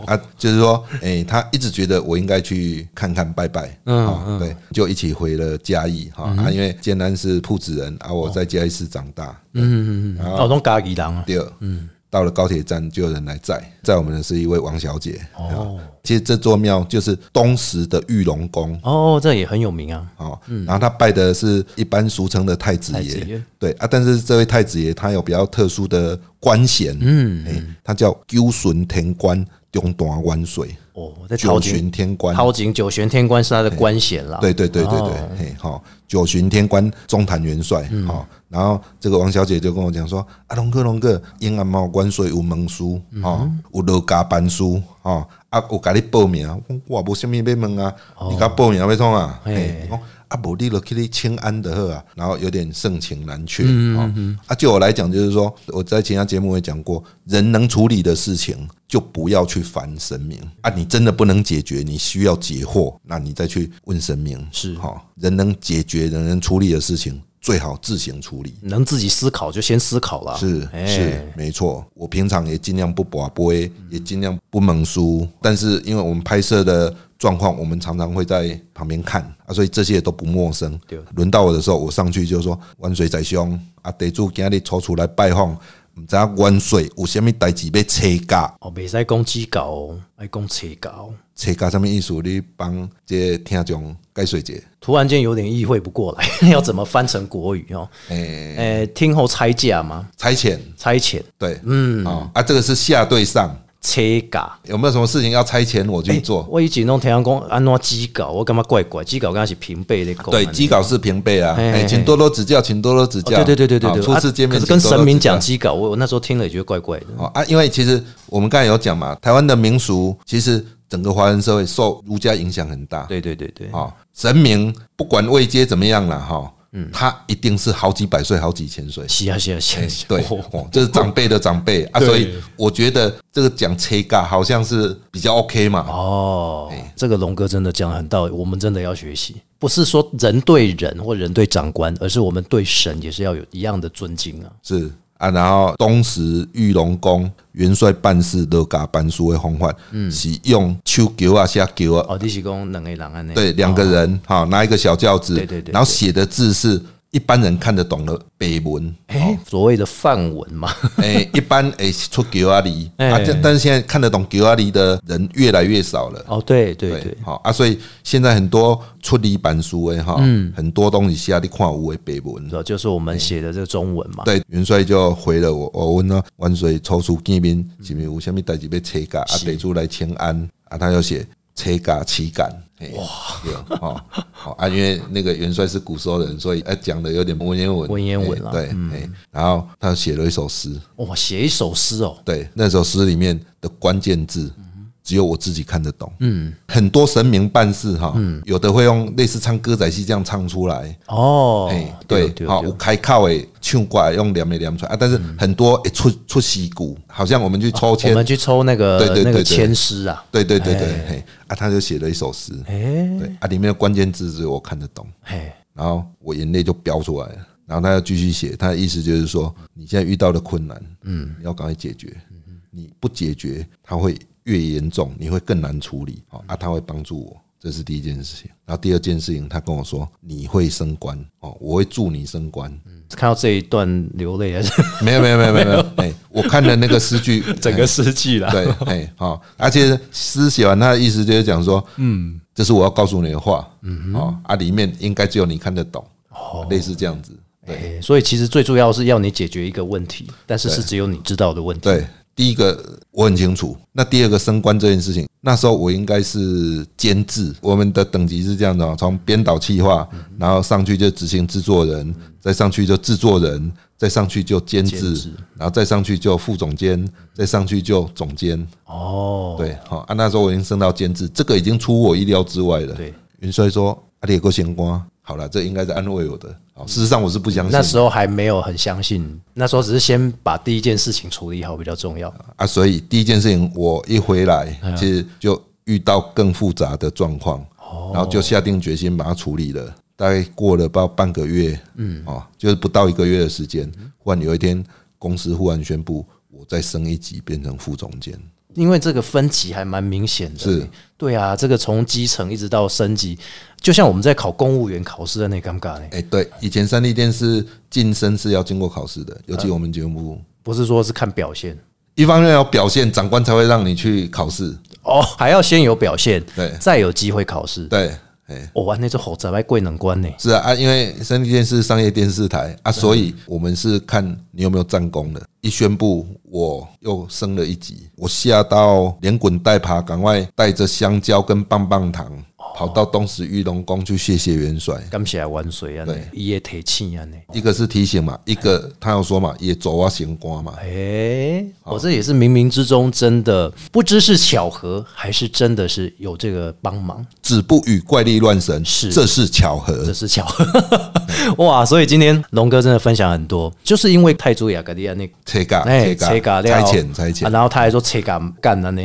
啊，就是说，哎，他一直觉得我应该去看看拜拜，嗯，对，就一起回了嘉义哈，啊，因为建南是铺子人，啊，我在嘉义市长大，嗯嗯嗯，哦，从嘉义人啊，对，嗯。到了高铁站就有人来载，载我们的是一位王小姐。哦，其实这座庙就是东石的玉龙宫。哦，这也很有名啊。哦，然后他拜的是一般俗称的太子爷。对啊，但是这位太子爷他有比较特殊的官衔。嗯，他叫九巡田官中大万岁。哦，在九巡天官，九巡天官是他的官衔啦。对对对对对，嘿，好，九巡天官中坛元帅。好，然后这个王小姐就跟我讲说：“啊，龙哥龙哥，因安毛关税有门书，哈，有落家班书，哈，啊，有甲你报名，我无虾米要问啊，你甲报名要创啊？嘿。”啊，无你了，去你清安的呵啊，然后有点盛情难却啊。啊，就我来讲，就是说我在其他节目也讲过，人能处理的事情，就不要去烦神明啊。你真的不能解决，你需要解惑，那你再去问神明是哈。人能解决、人能处理的事情。最好自行处理，能自己思考就先思考了。是是没错，我平常也尽量不拔杯，也尽量不蒙书。但是因为我们拍摄的状况，我们常常会在旁边看啊，所以这些都不陌生。轮到我的时候，我上去就说：“万岁在兄啊，得主今日抽出来拜访，毋知影元帅有啥物代志要车架，哦，袂使讲机稿哦，爱讲车稿。车架什么意思？你帮这听众解说者。突然间有点意会不过来，*laughs* 要怎么翻成国语哦？诶、诶、听后拆价吗？差遣，差遣对，嗯，哦啊，这个是下对上，车架。有没有什么事情要差遣我去做？我以前拢听人讲安怎机稿，我感觉怪怪，机稿刚是平辈的讲。对，机稿是平辈啊，哎，请多多指教，请多多指教。哦对对对对对对，初次见面，啊可是跟神明讲机稿，我我那时候听了也觉得怪怪的。哦啊，因为其实我们刚才有讲嘛，台湾的民俗其实整个华人社会受儒家影响很大。对对对对，哦，神明不管位阶怎么样了哈，嗯，他一定是好几百岁、好几千岁。是啊是啊是啊，对，哦哦，这是长辈的长辈啊，所以我觉得这个讲切嘎好像是比较 OK 嘛。哦，这个龙哥真的讲得很到位，我们真的要学习，不是说人对人或人对长官，而是我们对神也是要有一样的尊敬啊。是啊，然后当时玉龙宫元帅办事都加办书的方法，嗯，是用手球啊下球啊，哦，你是讲两个人安尼？对，两个人好拿一个小轿子，对对对然后写的字是一般人看得懂的北文，哎，所谓的范文嘛，*laughs* 哎，一般哎出球啊梨哎。啊，这但是现在看得懂九阿里的人越来越少了。哦，对对对，好啊，所以现在很多出离版书诶哈，很多东西下你看有诶北文。就是我们写的这个中文嘛。对，元帅就回了我，我问他万岁抽出见面是不是有什么代志要车架啊？得出来请安。啊，他要写车架旗杆。哇，哦好啊，因为那个元帅是古时候人，所以哎讲的有点文言文，文言文啦哎对，哎，然后他写了一首诗，哇，写一首诗哦，对，那首诗里面的关键字。只有我自己看得懂，嗯，很多神明办事哈，有的会用类似唱歌仔戏这样唱出来，哦哎，，对，好，对有开靠诶，唱过来用连没连出来啊，但是很多诶出出戏骨，好像我们去抽签，我们去抽那个对对对对那个签诗啊，对对对对，嘿，啊，他就写了一首诗，哎。对啊，里面的关键字只有我看得懂，哎，然后我眼泪就飙出来了，然后他要继续写，他的意思就是说，你现在遇到的困难，嗯，你要赶快解决，你不解决，他会越严重，你会更难处理，哦啊，他会帮助我。这是第一件事情，然后第二件事情，他跟我说你会升官。哦，我会助你升官。看到这一段流泪还是？*laughs* 没有没有没有没有没有，哎，我看了那个诗句，*laughs* 整个诗句了。对，哎，好，而且诗写完，他的意思就是讲说，嗯，这是我要告诉你的话，嗯，哦，啊，里面应该只有你看得懂，哦，类似这样子，对。所以其实最重要是要你解决一个问题，但是是只有你知道的问题。对，第一个我很清楚，那第二个升官这件事情，那时候我应该是监制，我们的等级是这样的哦，从编导企划，然后上去就执行制作人，再上去就制作人，再上去就监监制制，然后再上去就副总监，再上去就总监，哦，对，好啊，那时候我已经升到监制，这个已经出我意料之外了。对，云帅说：“啊，你有个闲瓜，好了，这应该是安慰我的。好，事实上我是不相信那时候还没有很相信，那时候只是先把第一件事情处理好比较重要。啊，所以第一件事情，我一回来，嗯其实就遇到更复杂的状况，哦然后就下定决心把它处理了。大概过了不到半个月，嗯，哦，就是不到一个月的时间，忽然有一天，公司忽然宣布我再升一级，变成副总监。因为这个分级还蛮明显的，是，对啊，这个从基层一直到升级，就像我们在考公务员考试的那尴尬嘞，哎，对，以前三立电视晋升是要经过考试的，尤嗯其我们节目不是说是看表现。一方面要表现，长官才会让你去考试。哦，还要先有表现，对。再有机会考试。对，哎，我玩那只猴子还贵能关呢，是啊啊，因为三立电视商业电视台啊，所以我们是看你有没有战功的。一宣布我又升了一级，我吓到连滚带爬，赶快带着香蕉跟棒棒糖跑到东石玉龙宫去谢谢元帅。感谢万岁啊，呢，也提气啊呢。一个是提醒嘛，一个他要说嘛，也走啊行官嘛。哎，我这也是冥冥之中真的不知是巧合，还是真的是有这个帮忙，子不语怪力乱神，是这是巧合这。是巧合。*laughs* 哇，所以今天龙哥真的分享很多，就是因为泰铢雅格利亚那拆嘎哎切切嘎差遣差遣啊，，然后他还说拆嘎干了那，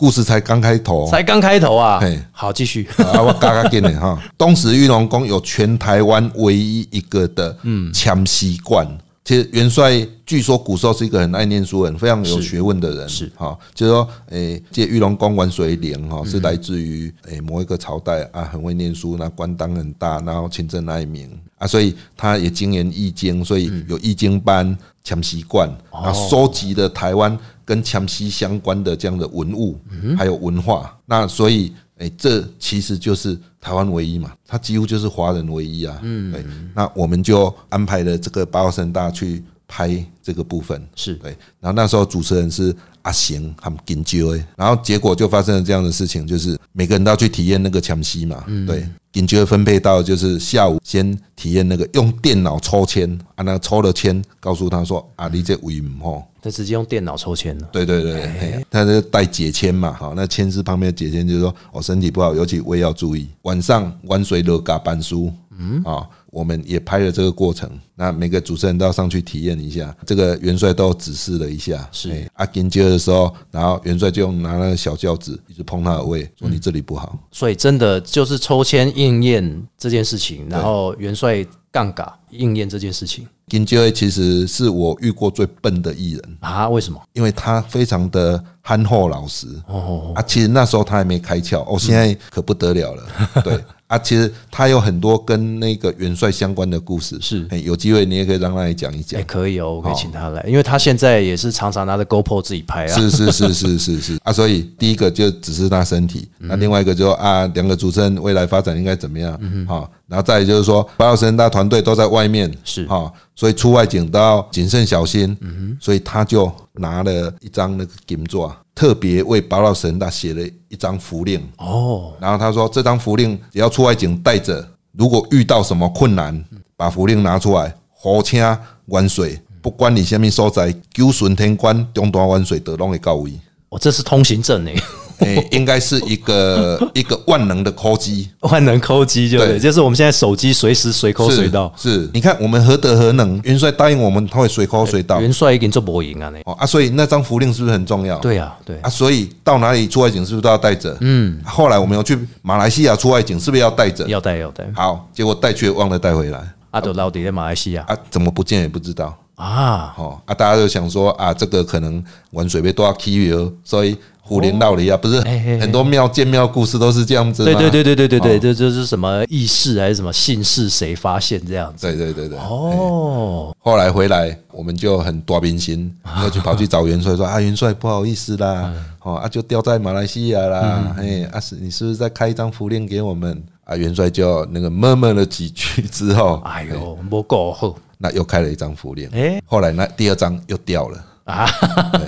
故事才刚开头。才刚开头啊嘿。好，继续。啊，我嘎嘎给你哈。*laughs* 东石玉龙宫有全台湾唯一一个的嗯签锡罐，其实元帅据说古时候是一个很爱念书人、非常有学问的人，是哈，就是说，诶，这玉龙宫玩水莲哈，是来自于诶某一个朝代啊，很会念书，那官当很大，然后勤政爱民啊，所以他也精研易经，所以有易经班、强习惯，然后收集了台湾跟强西相关的这样的文物，还有文化，那所以。哎，这其实就是台湾唯一嘛，它几乎就是华人唯一啊。嗯，对，那我们就安排了这个八号神大去拍这个部分，是对。然后那时候主持人是阿贤他们金九诶，然后结果就发生了这样的事情，就是每个人都要去体验那个强西嘛。嗯，对，金九分配到就是下午先体验那个用电脑抽签，啊，那抽了签，告诉他说啊，你这为唔好。他直接用电脑抽签了。对对对，他是带解签嘛，好，那签字旁边的解签就是说，我身体不好，尤其胃要注意。晚上玩水乐嘎班书，嗯啊，我们也拍了这个过程。那每个主持人都要上去体验一下。这个元帅都指示了一下，是阿金接的时候，然后元帅就用拿那个小轿子一直碰他的胃，说你这里不好。所以真的就是抽签应验这件事情，然后元帅杠杆应验这件事情。金杰其实是我遇过最笨的艺人啊？为什么？因为他非常的憨厚老实哦啊，其实那时候他还没开窍哦，现在可不得了了。*laughs* 对啊，其实他有很多跟那个元帅相关的故事，是有机会你也可以让他来讲一讲。可以哦，我可以请他来，因为他现在也是常常拿着 GoPro 自己拍啊。是是是是是是啊，所以第一个就只是他身体，那另外一个就啊，两个主持人未来发展应该怎么样？好。然后再就是说，八号神大团队都在外面，是哈，所以出外景都要谨慎小心。嗯哼，所以他就拿了一张那个金座，特别为八老神大写了一张符令。哦，然后他说，这张符令只要出外景带着，如果遇到什么困难，把符令拿出来，火车玩水，不管你什么所在，九顺天关中大玩水都拢会到位。哦，这是通行证诶。诶，*laughs* 应该是一个 *laughs* 一个万能的抠机，万能抠机就对，就是我们现在手机随时随抠随到。是，你看我们何德何能？元帅答应我们他会随抠随到。元帅已经做博赢啊，哦啊，所以那张符令是不是很重要？对啊，对啊，所以到哪里出外景是不是都要带着？嗯，后来我们要去马来西亚出外景，是不是要带着？要带要带。好，结果带去忘了带回来。阿斗老底在马来西亚啊，怎么不见也不知道啊？哦啊，大家就想说啊，这个可能玩水被多少 K 哦，所以。虎灵道理啊，不是很多庙建庙故事都是这样子。对对对对对对对，这这是什么意事还是什么姓氏谁发现这样子？对对对对。哦，后来回来我们就很多冰心，又去跑去找元帅说啊，元帅不好意思啦，哦啊就掉在马来西亚啦，哎啊是，你是不是再开一张符令给我们？啊元帅就那个闷闷了几句之后，哎呦不够好，那又开了一张符令，哎，后来那第二张又掉了。啊，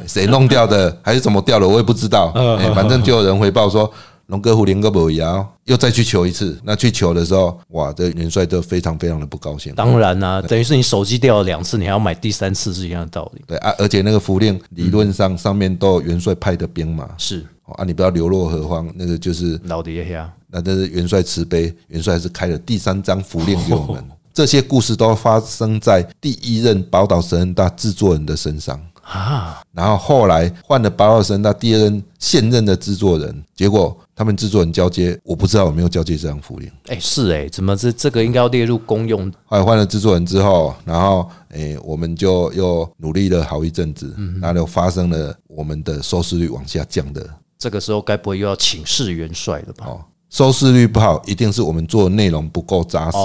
谁弄掉的，还是怎么掉的，我也不知道。哎，反正就有人回报说，龙哥虎连个不摇，又再去求一次。那去求的时候，哇，这元帅就非常非常的不高兴。当然啦，等于是你手机掉了两次，你还要买第三次是一样的道理。对啊，而且那个符令理论上上面都有元帅派的兵马，是啊，你不要流落何方，那个就是老爹呀。那这是元帅慈悲，元帅是开了第三张符令给我们。*laughs* 这些故事都发生在第一任宝岛神恩大制作人的身上。啊，然后后来换了八号神，他第二任现任的制作人，结果他们制作人交接，我不知道有没有交接这张符令。哎，是哎，怎么这这个应该要列入公用？后来换了制作人之后，然后哎，我们就又努力了好一阵子，然后发生了我们的收视率往下降的。这个时候该不会又要请示元帅了吧？收视率不好，一定是我们做的内容不够扎实，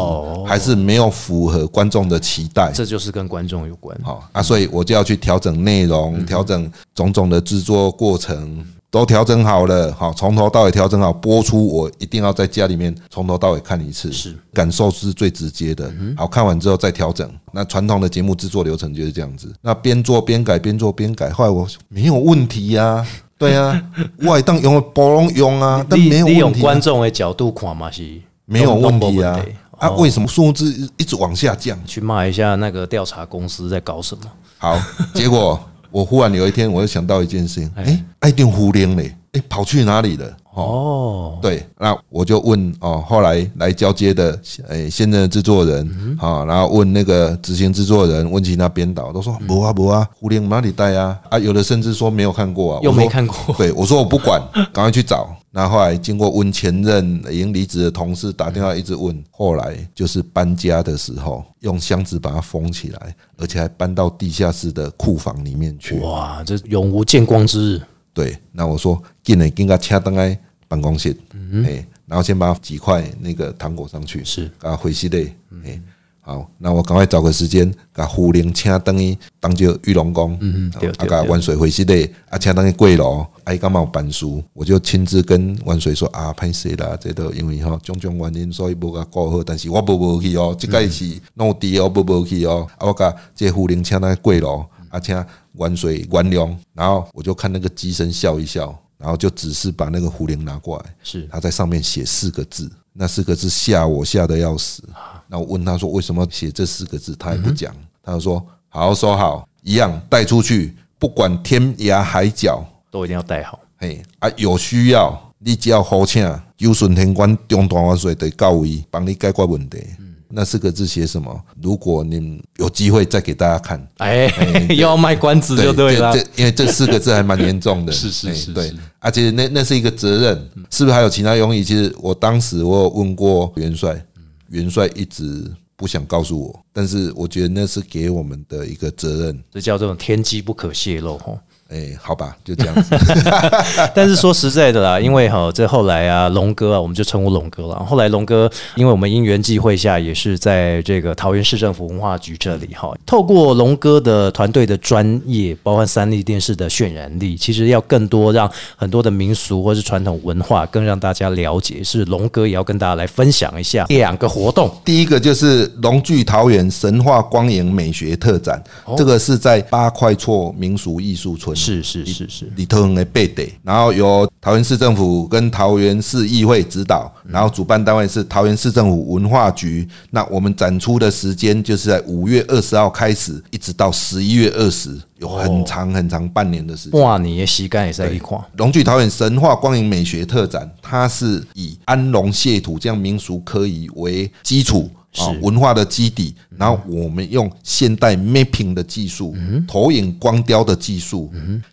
还是没有符合观众的期待？这就是跟观众有关。好啊，所以我就要去调整内容，调整种种的制作过程，都调整好了。好，从头到尾调整好，播出我一定要在家里面从头到尾看一次，是感受是最直接的。好看完之后再调整。那传统的节目制作流程就是这样子。那边做边改，边做边改，后来我没有问题呀。对啊，外当用包容用啊，但没有问题。用观众的角度看嘛是没有问题啊。啊，为什么数字一直往下降？去骂一下那个调查公司在搞什么？好，*laughs* 结果我忽然有一天，我又想到一件事情，哎，爱定胡连嘞，哎，跑去哪里了？哦，对，那我就问哦，后来来交接的诶，现任的制作人啊，然后问那个执行制作人，问起那编导，都说不啊不啊，胡林哪里带啊啊，有的甚至说没有看过啊，又没看过对，我说我不管，*laughs* 赶快去找。那后来经过问前任已经离职的同事打电话一直问，后来就是搬家的时候，用箱子把它封起来，而且还搬到地下室的库房里面去。哇，这永无见光之日。对，那我说进来，给他掐登来办公室，哎、然后先把几块那个糖果上去，是。给他回系列，哎、好，那我赶快找个时间，把胡林请等于当就玉龙宫，嗯嗯啊，万水回系列，啊，请等于贵楼，啊，伊干嘛有办事，我就亲自跟万水说啊，歹势啦，这都因为吼种种原因，所以无甲过好，但是我无无去哦，这个是弄低哦，无无去哦，啊，我甲这胡林请等于贵楼，啊，请万水原谅，然后我就看那个机身笑一笑。然后就只是把那个壶铃拿过来，是他在上面写四个字，那四个字吓我吓得要死。那我问他说为什么写这四个字，他也不讲，他就说好好收好，一样带出去，不管天涯海角，都一定要带好。嘿啊有需要，你只要好请，有顺天官中大万岁得到位，帮你解决问题。那四个字写什么？如果你有机会再给大家看，哎，*laughs* 又要卖关子就对了这。因为这四个字还蛮严重的，*laughs* 是是是哎对，而且那那是一个责任，是不是还有其他用意？其实我当时我有问过元帅，元帅一直不想告诉我，但是我觉得那是给我们的一个责任。这叫这种天机不可泄露吼。哎，好吧，就这样子。*laughs* 但是说实在的啦，因为哈，这后来啊，龙哥啊，我们就称呼龙哥了。后来龙哥，因为我们因缘际会下，也是在这个桃园市政府文化局这里哈，透过龙哥的团队的专业，包括三立电视的渲染力，其实要更多让很多的民俗或是传统文化更让大家了解。是龙哥也要跟大家来分享一下两个活动。第一个就是龙聚桃园神话光影美学特展，这个是在八块厝民俗艺术村。是是是是，里头的背地，然后由桃园市政府跟桃园市议会指导，然后主办单位是桃园市政府文化局。那我们展出的时间就是在五月二十号开始，一直到十一月二十，有很长很长半年的时间。哇，你的膝盖也在一块。龙聚桃园神话光影美学特展，它是以安龙谢土这样民俗科仪为基础。啊，文化的基底，然后我们用现代 mapping 的技术、投影光雕的技术，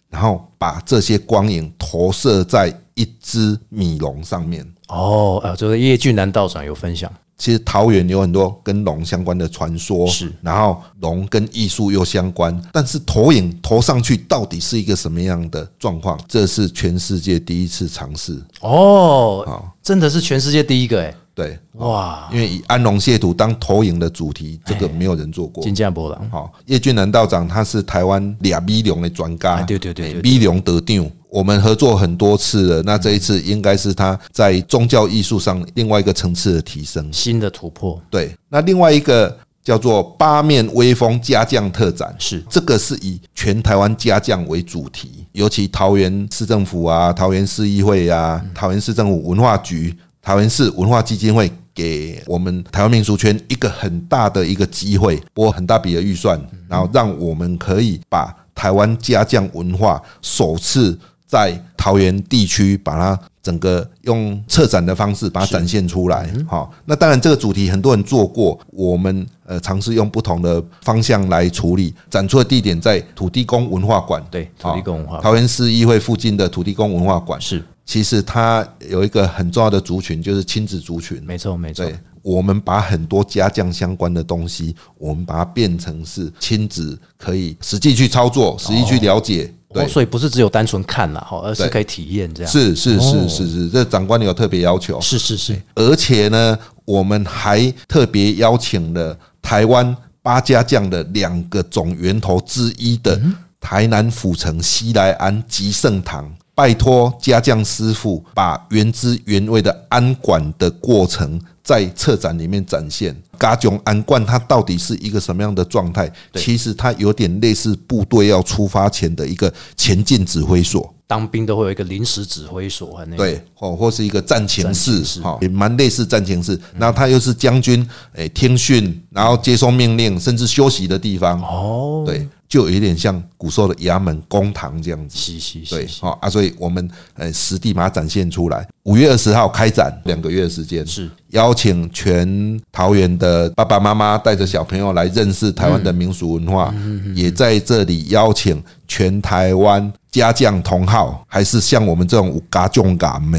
然后把这些光影投射在一只米龙上面。哦，呃，这个叶俊南道长有分享。其实桃园有很多跟龙相关的传说，是，然后龙跟艺术又相关，但是投影投上去到底是一个什么样的状况？这是全世界第一次尝试。哦，真的是全世界第一个哎，对，哇，因为以安龙谢图当投影的主题，这个没有人做过。金价波浪，好，叶俊南道长他是台湾俩米龙的专家，哎对对对对对米龙得定。我们合作很多次了，那这一次应该是他在宗教艺术上另外一个层次的提升。新的突破对，那另外一个叫做八面威风家将特展，是这个是以全台湾家将为主题，尤其桃园市政府啊、桃园市议会啊、桃园市政府文化局、桃园市文化基金会。给我们台湾民俗圈一个很大的一个机会，拨很大笔的预算，然后让我们可以把台湾家将文化首次在桃园地区把它整个用策展的方式把它展现出来。好，那当然这个主题很多人做过，我们呃尝试用不同的方向来处理。展出的地点在土地公文化馆，对土地公文化馆桃园市议会附近的土地公文化馆是其实它有一个很重要的族群，就是亲子族群。没错没错，我们把很多家将相关的东西，我们把它变成是亲子可以实际去操作、实际去了解。对哦，，所以不是只有单纯看了哈，而是可以体验这样。是是哦是是是，这长官有特别要求。是是是，而且呢，我们还特别邀请了台湾八家将的两个总源头之一的台南府城西来安吉圣堂，拜托家将师傅把原汁原味的安管的过程在策展里面展现。嘎囧安冠它到底是一个什么样的状态？其实它有点类似部队要出发前的一个前进指挥所。当兵都会有一个临时指挥所对，哦，或是一个战情室，哈，也蛮类似战情室。然后他又是将军，诶，听训，然后接收命令，甚至休息的地方。哦，对，就有点像古时候的衙门公堂这样子。是是对是，，好啊，所以我们呃实地把它展现出来。五月二十号开展，两个月的时间，是邀请全桃园的爸爸妈妈带着小朋友来认识台湾的民俗文化，也在这里邀请全台湾家将同好，还是像我们这种有家将感的，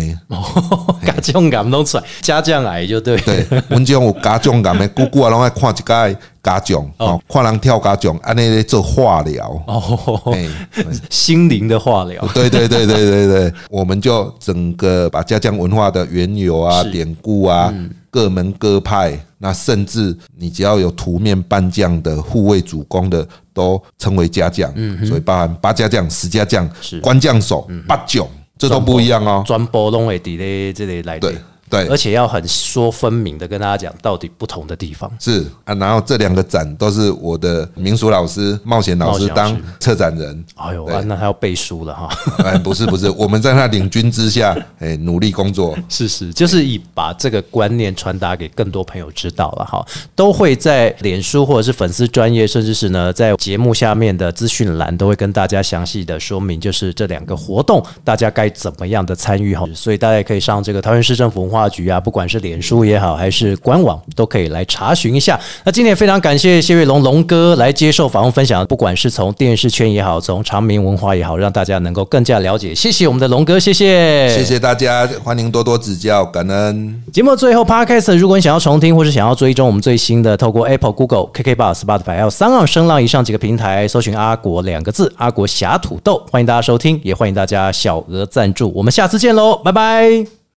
*laughs* 家将感弄出来，家将癌就对。对，阮这种有家将感的，姑姑啊，拢爱看一届家将，哦，看人跳家将，安尼咧做化疗，哦，哎。心灵的化疗。对对对对对对，我们就整个把家将文化的缘由啊、典故啊、各门各派，那甚至你只要有图面扮将的、护卫主公的，都称为家将。嗯所以包含八家将、十家将是、官将手、八将，这都不一样哦。专播拢会伫咧这里来对对，而，且要很说分明的跟大家讲到底不同的地方。是啊。然后这两个展都是我的民俗老师、冒险老师当策展人。哎呦，啊、那他要背书了哈。*laughs* 哎，不是不是，我们在他领军之下，*laughs* 哎，努力工作。是是，就是以把这个观念传达给更多朋友知道了哈，都会在脸书或者是粉丝专业，甚至是呢在节目下面的资讯栏都会跟大家详细的说明，就是这两个活动大家该怎么样的参与哈，所以大家也可以上这个桃园市政府文化局啊，不管是脸书也好，还是官网，都可以来查询一下。那今天非常感谢谢瑞龙龙哥来接受访问分享，不管是从电视圈也好，从长明文化也好，让大家能够更加了解。谢谢我们的龙哥，谢谢，谢谢大家，欢迎多多指教，感恩。节目最后，Podcast 如果你想要重听或是想要追踪我们最新的，透过 Apple、Google、KK Bar、Spotify 还有三浪声浪以上几个平台，搜寻“阿国”两个字，阿国侠土豆，欢迎大家收听，也欢迎大家小额赞助。我们下次见喽，拜拜。